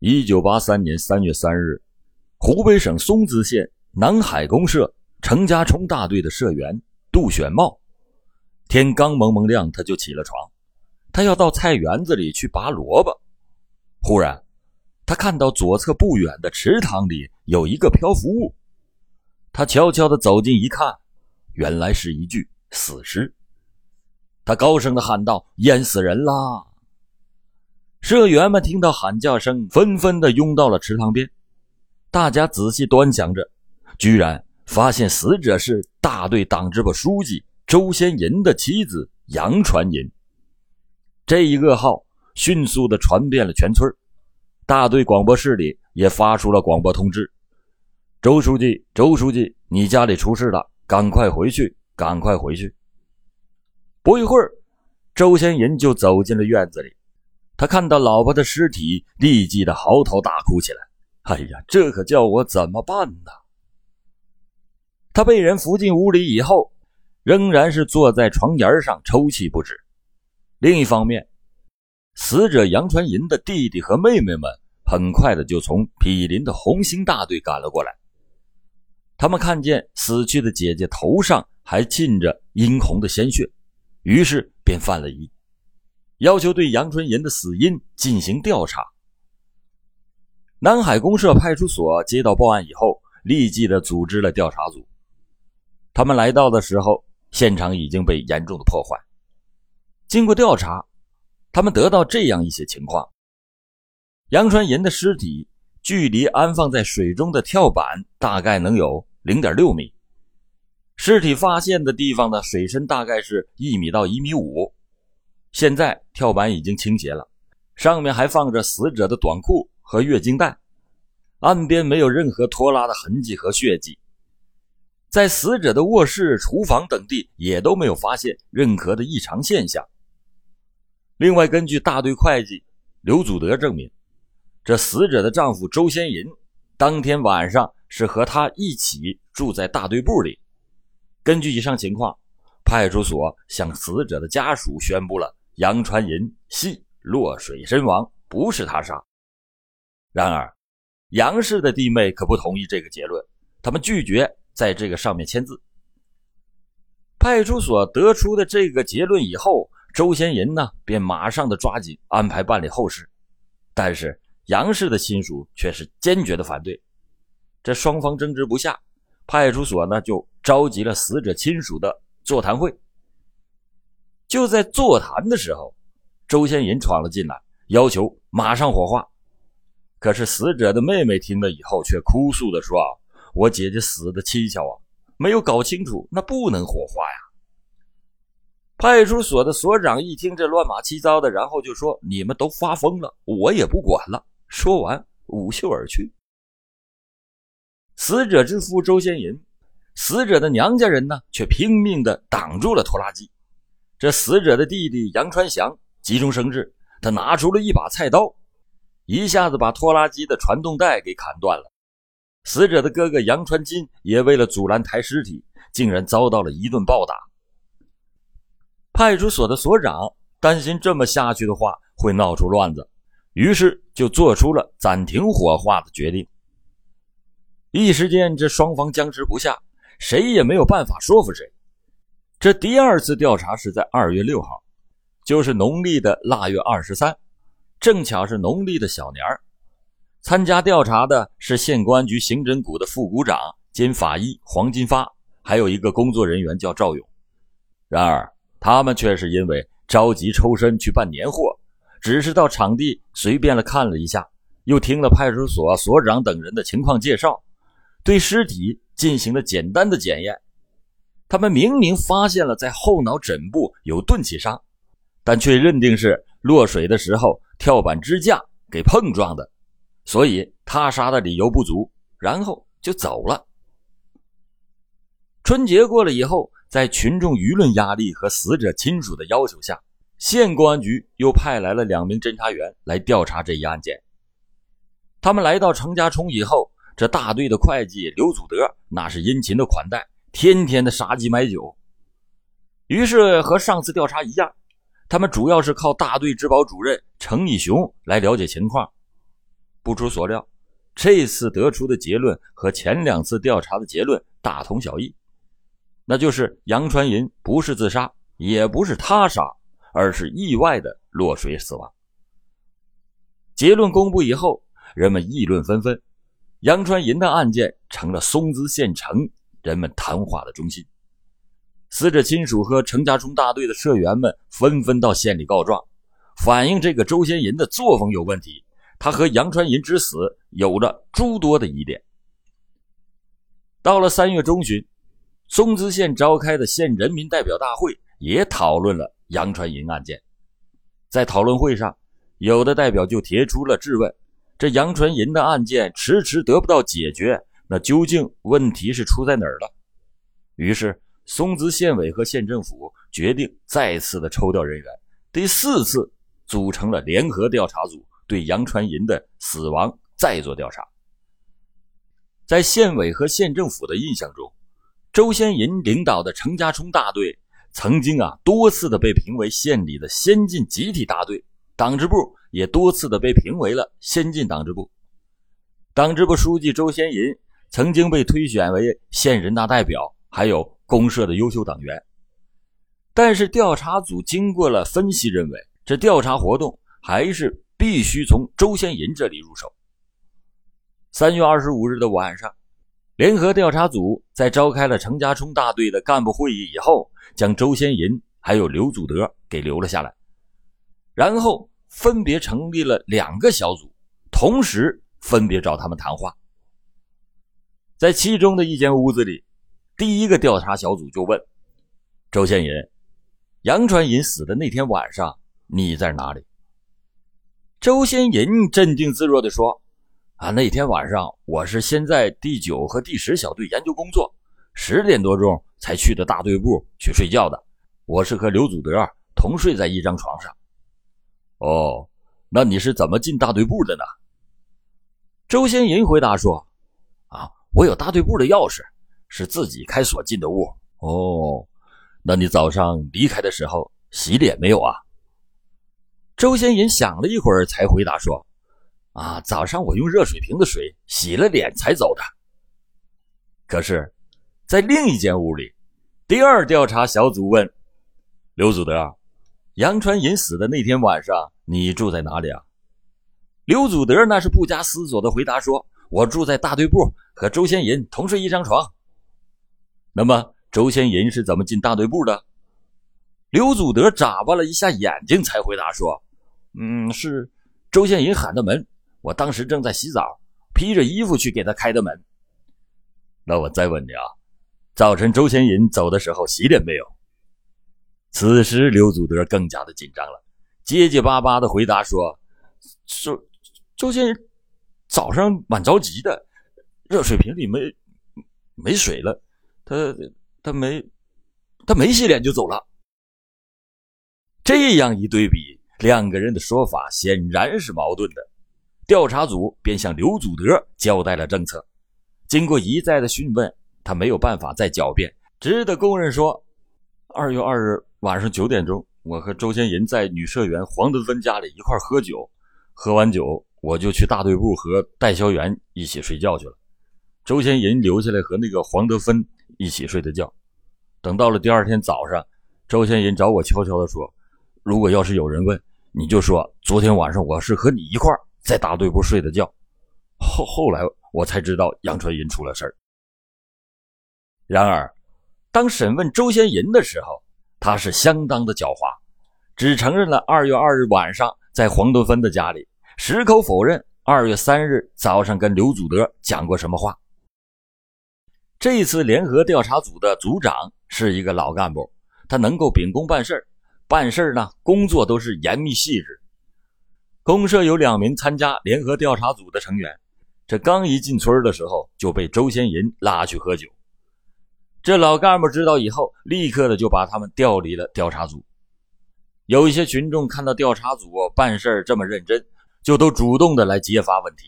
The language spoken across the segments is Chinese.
一九八三年三月三日，湖北省松滋县南海公社程家冲大队的社员杜选茂，天刚蒙蒙亮，他就起了床，他要到菜园子里去拔萝卜。忽然，他看到左侧不远的池塘里有一个漂浮物，他悄悄地走近一看，原来是一具死尸。他高声地喊道：“淹死人啦！”社员们听到喊叫声，纷纷的拥到了池塘边。大家仔细端详着，居然发现死者是大队党支部书记周先银的妻子杨传银。这一噩耗迅速的传遍了全村，大队广播室里也发出了广播通知：“周书记，周书记，你家里出事了，赶快回去，赶快回去。”不一会儿，周先银就走进了院子里。他看到老婆的尸体，立即的嚎啕大哭起来。哎呀，这可叫我怎么办呢？他被人扶进屋里以后，仍然是坐在床沿上抽泣不止。另一方面，死者杨传银的弟弟和妹妹们很快的就从毗邻的红星大队赶了过来。他们看见死去的姐姐头上还浸着殷红的鲜血，于是便犯了疑。要求对杨春银的死因进行调查。南海公社派出所接到报案以后，立即的组织了调查组。他们来到的时候，现场已经被严重的破坏。经过调查，他们得到这样一些情况：杨春银的尸体距离安放在水中的跳板大概能有零点六米，尸体发现的地方的水深大概是一米到一米五。现在跳板已经倾斜了，上面还放着死者的短裤和月经带，岸边没有任何拖拉的痕迹和血迹，在死者的卧室、厨房等地也都没有发现任何的异常现象。另外，根据大队会计刘祖德证明，这死者的丈夫周先银当天晚上是和他一起住在大队部里。根据以上情况，派出所向死者的家属宣布了。杨传银系落水身亡，不是他杀。然而，杨氏的弟妹可不同意这个结论，他们拒绝在这个上面签字。派出所得出的这个结论以后，周先银呢便马上的抓紧安排办理后事。但是杨氏的亲属却是坚决的反对。这双方争执不下，派出所呢就召集了死者亲属的座谈会。就在座谈的时候，周先银闯了进来，要求马上火化。可是死者的妹妹听了以后，却哭诉的说：“啊，我姐姐死的蹊跷啊，没有搞清楚，那不能火化呀。”派出所的所长一听这乱码七糟的，然后就说：“你们都发疯了，我也不管了。”说完，舞袖而去。死者之夫周先银，死者的娘家人呢，却拼命的挡住了拖拉机。这死者的弟弟杨传祥急中生智，他拿出了一把菜刀，一下子把拖拉机的传动带给砍断了。死者的哥哥杨传金也为了阻拦抬尸体，竟然遭到了一顿暴打。派出所的所长担心这么下去的话会闹出乱子，于是就做出了暂停火化的决定。一时间，这双方僵持不下，谁也没有办法说服谁。这第二次调查是在二月六号，就是农历的腊月二十三，正巧是农历的小年儿。参加调查的是县公安局刑侦股的副股长兼法医黄金发，还有一个工作人员叫赵勇。然而，他们却是因为着急抽身去办年货，只是到场地随便了看了一下，又听了派出所所长等人的情况介绍，对尸体进行了简单的检验。他们明明发现了在后脑枕部有钝器伤，但却认定是落水的时候跳板支架给碰撞的，所以他杀的理由不足，然后就走了。春节过了以后，在群众舆论压力和死者亲属的要求下，县公安局又派来了两名侦查员来调查这一案件。他们来到程家冲以后，这大队的会计刘祖德那是殷勤的款待。天天的杀鸡买酒，于是和上次调查一样，他们主要是靠大队治保主任程义雄来了解情况。不出所料，这次得出的结论和前两次调查的结论大同小异，那就是杨传银不是自杀，也不是他杀，而是意外的落水死亡。结论公布以后，人们议论纷纷，杨传银的案件成了松滋县城人们谈话的中心。死者亲属和程家冲大队的社员们纷纷到县里告状，反映这个周先银的作风有问题。他和杨传银之死有着诸多的疑点。到了三月中旬，松滋县召开的县人民代表大会也讨论了杨传银案件。在讨论会上，有的代表就提出了质问：这杨传银的案件迟迟得不到解决，那究竟问题是出在哪儿了？于是，松滋县委和县政府决定再次的抽调人员，第四次组成了联合调查组。对杨传银的死亡再做调查。在县委和县政府的印象中，周先银领导的程家冲大队曾经啊多次的被评为县里的先进集体大队，党支部也多次的被评为了先进党支部。党支部书记周先银曾经被推选为县人大代表，还有公社的优秀党员。但是调查组经过了分析，认为这调查活动还是。必须从周先银这里入手。三月二十五日的晚上，联合调查组在召开了程家冲大队的干部会议以后，将周先银还有刘祖德给留了下来，然后分别成立了两个小组，同时分别找他们谈话。在其中的一间屋子里，第一个调查小组就问周先银：“杨传银死的那天晚上，你在哪里？”周先银镇定自若地说：“啊，那天晚上我是先在第九和第十小队研究工作，十点多钟才去的大队部去睡觉的。我是和刘祖德同睡在一张床上。”哦，那你是怎么进大队部的呢？周先银回答说：“啊，我有大队部的钥匙，是自己开锁进的屋。”哦，那你早上离开的时候洗脸没有啊？周先银想了一会儿，才回答说：“啊，早上我用热水瓶的水洗了脸才走的。”可是，在另一间屋里，第二调查小组问刘祖德：“杨传银死的那天晚上，你住在哪里啊？”刘祖德那是不加思索的回答说：“我住在大队部，和周先银同睡一张床。”那么，周先银是怎么进大队部的？刘祖德眨巴了一下眼睛，才回答说。嗯，是周先银喊的门。我当时正在洗澡，披着衣服去给他开的门。那我再问你啊，早晨周先银走的时候洗脸没有？此时刘祖德更加的紧张了，结结巴巴的回答说：“周周先早上蛮着急的，热水瓶里没没水了，他他没他没洗脸就走了。”这样一对比。两个人的说法显然是矛盾的，调查组便向刘祖德交代了政策。经过一再的询问，他没有办法再狡辩，只得供认说：二月二日晚上九点钟，我和周先银在女社员黄德芬家里一块喝酒，喝完酒我就去大队部和代销员一起睡觉去了，周先银留下来和那个黄德芬一起睡的觉。等到了第二天早上，周先银找我悄悄地说。如果要是有人问，你就说昨天晚上我是和你一块在大队部睡的觉。后后来我才知道杨传银出了事儿。然而，当审问周先银的时候，他是相当的狡猾，只承认了二月二日晚上在黄德芬的家里，矢口否认二月三日早上跟刘祖德讲过什么话。这次联合调查组的组长是一个老干部，他能够秉公办事儿。办事呢，工作都是严密细致。公社有两名参加联合调查组的成员，这刚一进村的时候就被周先银拉去喝酒。这老干部知道以后，立刻的就把他们调离了调查组。有一些群众看到调查组办事这么认真，就都主动的来揭发问题。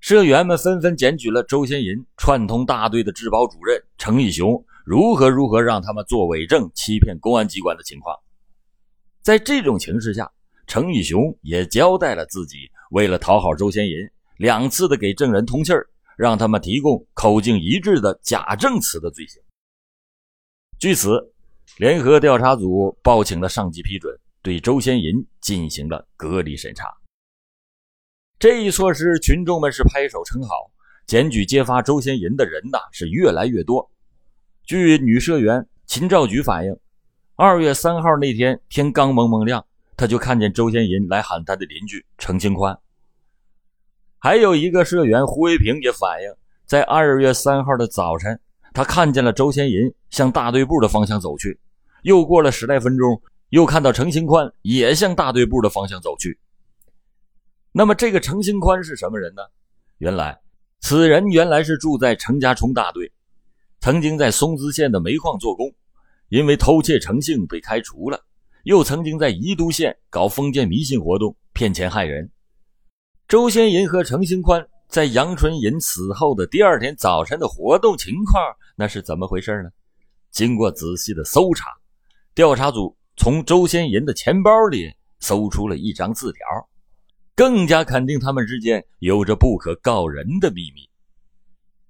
社员们纷纷检举了周先银串通大队的治保主任程义雄。如何如何让他们做伪证，欺骗公安机关的情况，在这种情势下，程义雄也交代了自己为了讨好周先银，两次的给证人通气儿，让他们提供口径一致的假证词的罪行。据此，联合调查组报请了上级批准，对周先银进行了隔离审查。这一措施，群众们是拍手称好。检举揭发周先银的人呐是越来越多。据女社员秦兆菊反映，二月三号那天天刚蒙蒙亮，他就看见周先银来喊他的邻居程清宽。还有一个社员胡维平也反映，在二月三号的早晨，他看见了周先银向大队部的方向走去，又过了十来分钟，又看到程清宽也向大队部的方向走去。那么这个程清宽是什么人呢？原来。此人原来是住在程家冲大队，曾经在松滋县的煤矿做工，因为偷窃成性被开除了。又曾经在宜都县搞封建迷信活动，骗钱害人。周先银和程兴宽在杨春银死后的第二天早晨的活动情况，那是怎么回事呢？经过仔细的搜查，调查组从周先银的钱包里搜出了一张字条。更加肯定他们之间有着不可告人的秘密。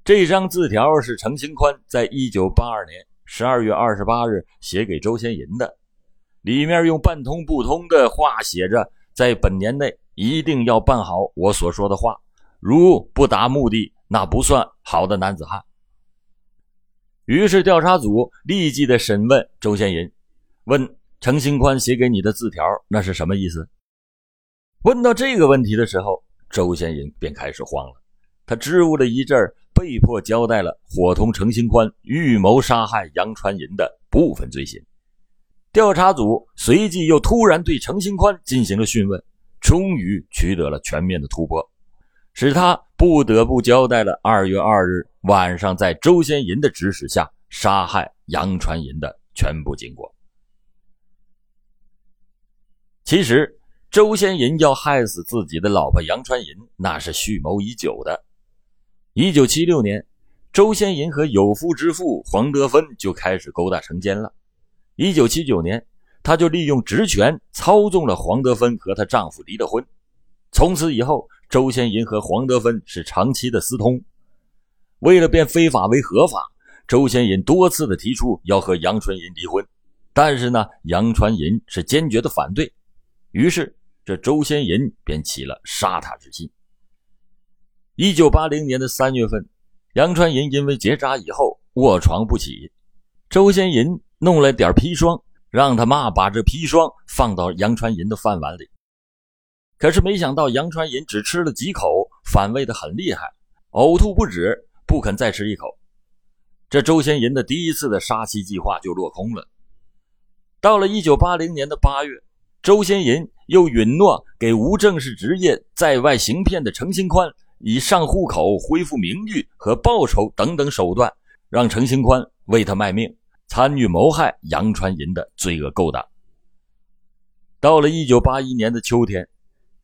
这张字条是程兴宽在一九八二年十二月二十八日写给周先银的，里面用半通不通的话写着：“在本年内一定要办好我所说的话，如不达目的，那不算好的男子汉。”于是调查组立即的审问周先银，问程兴宽写给你的字条那是什么意思？问到这个问题的时候，周先银便开始慌了。他支吾了一阵被迫交代了伙同程兴宽预谋杀害杨传银的部分罪行。调查组随即又突然对程兴宽进行了讯问，终于取得了全面的突破，使他不得不交代了二月二日晚上在周先银的指使下杀害杨传银的全部经过。其实。周先银要害死自己的老婆杨传银，那是蓄谋已久的。一九七六年，周先银和有夫之妇黄德芬就开始勾搭成奸了。一九七九年，他就利用职权操纵了黄德芬和她丈夫离了婚。从此以后，周先银和黄德芬是长期的私通。为了变非法为合法，周先银多次的提出要和杨传银离婚，但是呢，杨传银是坚决的反对。于是。这周先银便起了杀他之心。一九八零年的三月份，杨传银因为结扎以后卧床不起，周先银弄了点砒霜，让他妈把这砒霜放到杨传银的饭碗里。可是没想到杨传银只吃了几口，反胃的很厉害，呕吐不止，不肯再吃一口。这周先银的第一次的杀妻计划就落空了。到了一九八零年的八月，周先银。又允诺给无正式职业在外行骗的程兴宽，以上户口、恢复名誉和报酬等等手段，让程兴宽为他卖命，参与谋害杨传银的罪恶勾当。到了一九八一年的秋天，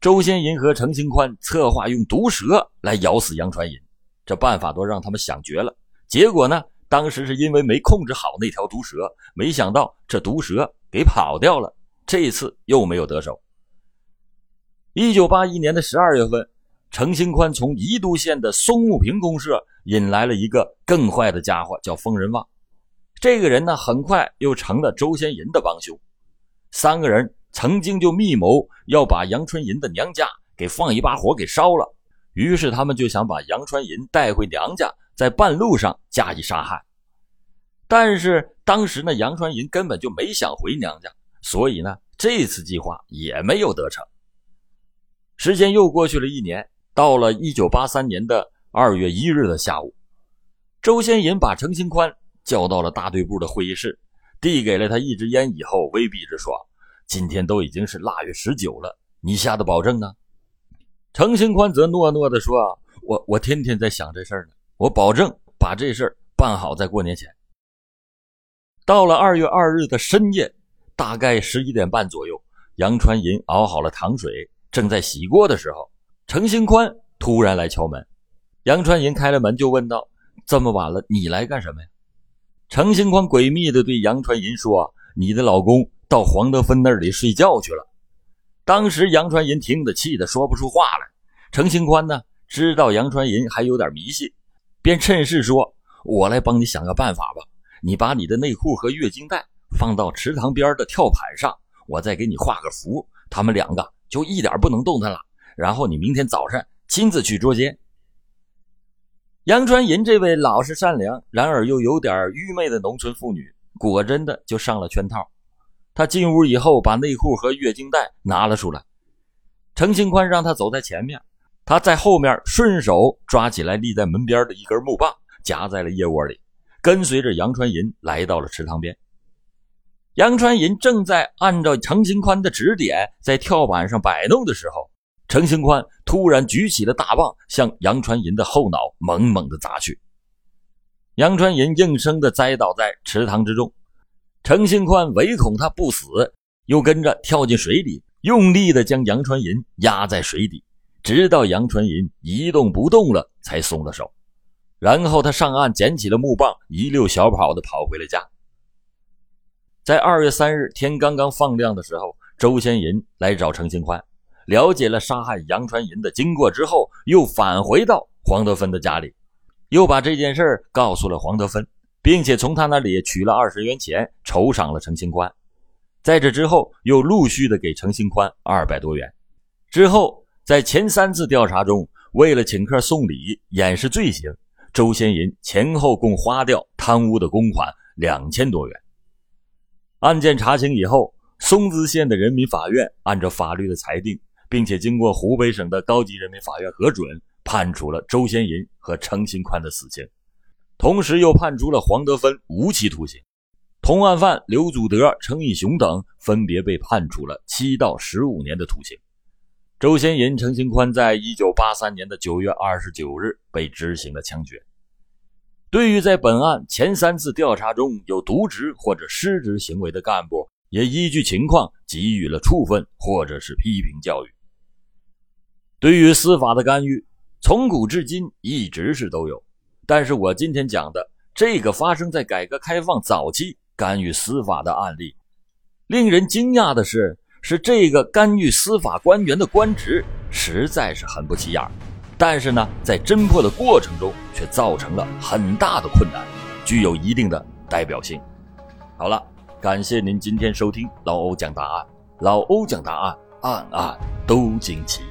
周先银和程兴宽策划用毒蛇来咬死杨传银，这办法都让他们想绝了。结果呢，当时是因为没控制好那条毒蛇，没想到这毒蛇给跑掉了，这次又没有得手。一九八一年的十二月份，程兴宽从宜都县的松木坪公社引来了一个更坏的家伙，叫疯人旺。这个人呢，很快又成了周先银的帮凶。三个人曾经就密谋要把杨春银的娘家给放一把火给烧了，于是他们就想把杨春银带回娘家，在半路上加以杀害。但是当时呢，杨春银根本就没想回娘家，所以呢，这次计划也没有得逞。时间又过去了一年，到了一九八三年的二月一日的下午，周先银把程新宽叫到了大队部的会议室，递给了他一支烟以后，威逼着说：“今天都已经是腊月十九了，你下的保证呢？”程新宽则诺诺地说：“啊我我天天在想这事儿呢，我保证把这事儿办好在过年前。”到了二月二日的深夜，大概十一点半左右，杨传银熬好了糖水。正在洗锅的时候，程兴宽突然来敲门。杨传银开了门，就问道：“这么晚了，你来干什么呀？”程兴宽诡秘地对杨传银说：“你的老公到黄德芬那里睡觉去了。”当时杨传银听得气得说不出话来。程兴宽呢，知道杨传银还有点迷信，便趁势说：“我来帮你想个办法吧。你把你的内裤和月经带放到池塘边的跳板上，我再给你画个符，他们两个就一点不能动弹了。然后你明天早上亲自去捉奸。”杨传银这位老实善良，然而又有点愚昧的农村妇女，果真的就上了圈套。她进屋以后，把内裤和月经带拿了出来。程兴宽让她走在前面。他在后面顺手抓起来立在门边的一根木棒，夹在了腋窝里，跟随着杨传银来到了池塘边。杨传银正在按照程兴宽的指点在跳板上摆弄的时候，程兴宽突然举起了大棒，向杨传银的后脑猛猛地砸去。杨传银应声的栽倒在池塘之中，程兴宽唯恐他不死，又跟着跳进水里，用力的将杨传银压在水底。直到杨传银一动不动了，才松了手。然后他上岸捡起了木棒，一溜小跑的跑回了家。在二月三日天刚刚放亮的时候，周先银来找程兴宽，了解了杀害杨传银的经过之后，又返回到黄德芬的家里，又把这件事告诉了黄德芬，并且从他那里取了二十元钱酬赏了程兴宽。在这之后，又陆续的给程兴宽二百多元。之后。在前三次调查中，为了请客送礼掩饰罪行，周先银前后共花掉贪污的公款两千多元。案件查清以后，松滋县的人民法院按照法律的裁定，并且经过湖北省的高级人民法院核准，判处了周先银和程新宽的死刑，同时又判处了黄德芬无期徒刑，同案犯刘祖德、程义雄等分别被判处了七到十五年的徒刑。周先银、程新宽在一九八三年的九月二十九日被执行了枪决。对于在本案前三次调查中有渎职或者失职行为的干部，也依据情况给予了处分或者是批评教育。对于司法的干预，从古至今一直是都有，但是我今天讲的这个发生在改革开放早期干预司法的案例，令人惊讶的是。是这个干预司法官员的官职实在是很不起眼儿，但是呢，在侦破的过程中却造成了很大的困难，具有一定的代表性。好了，感谢您今天收听老欧讲答案，老欧讲答案，案案都惊奇。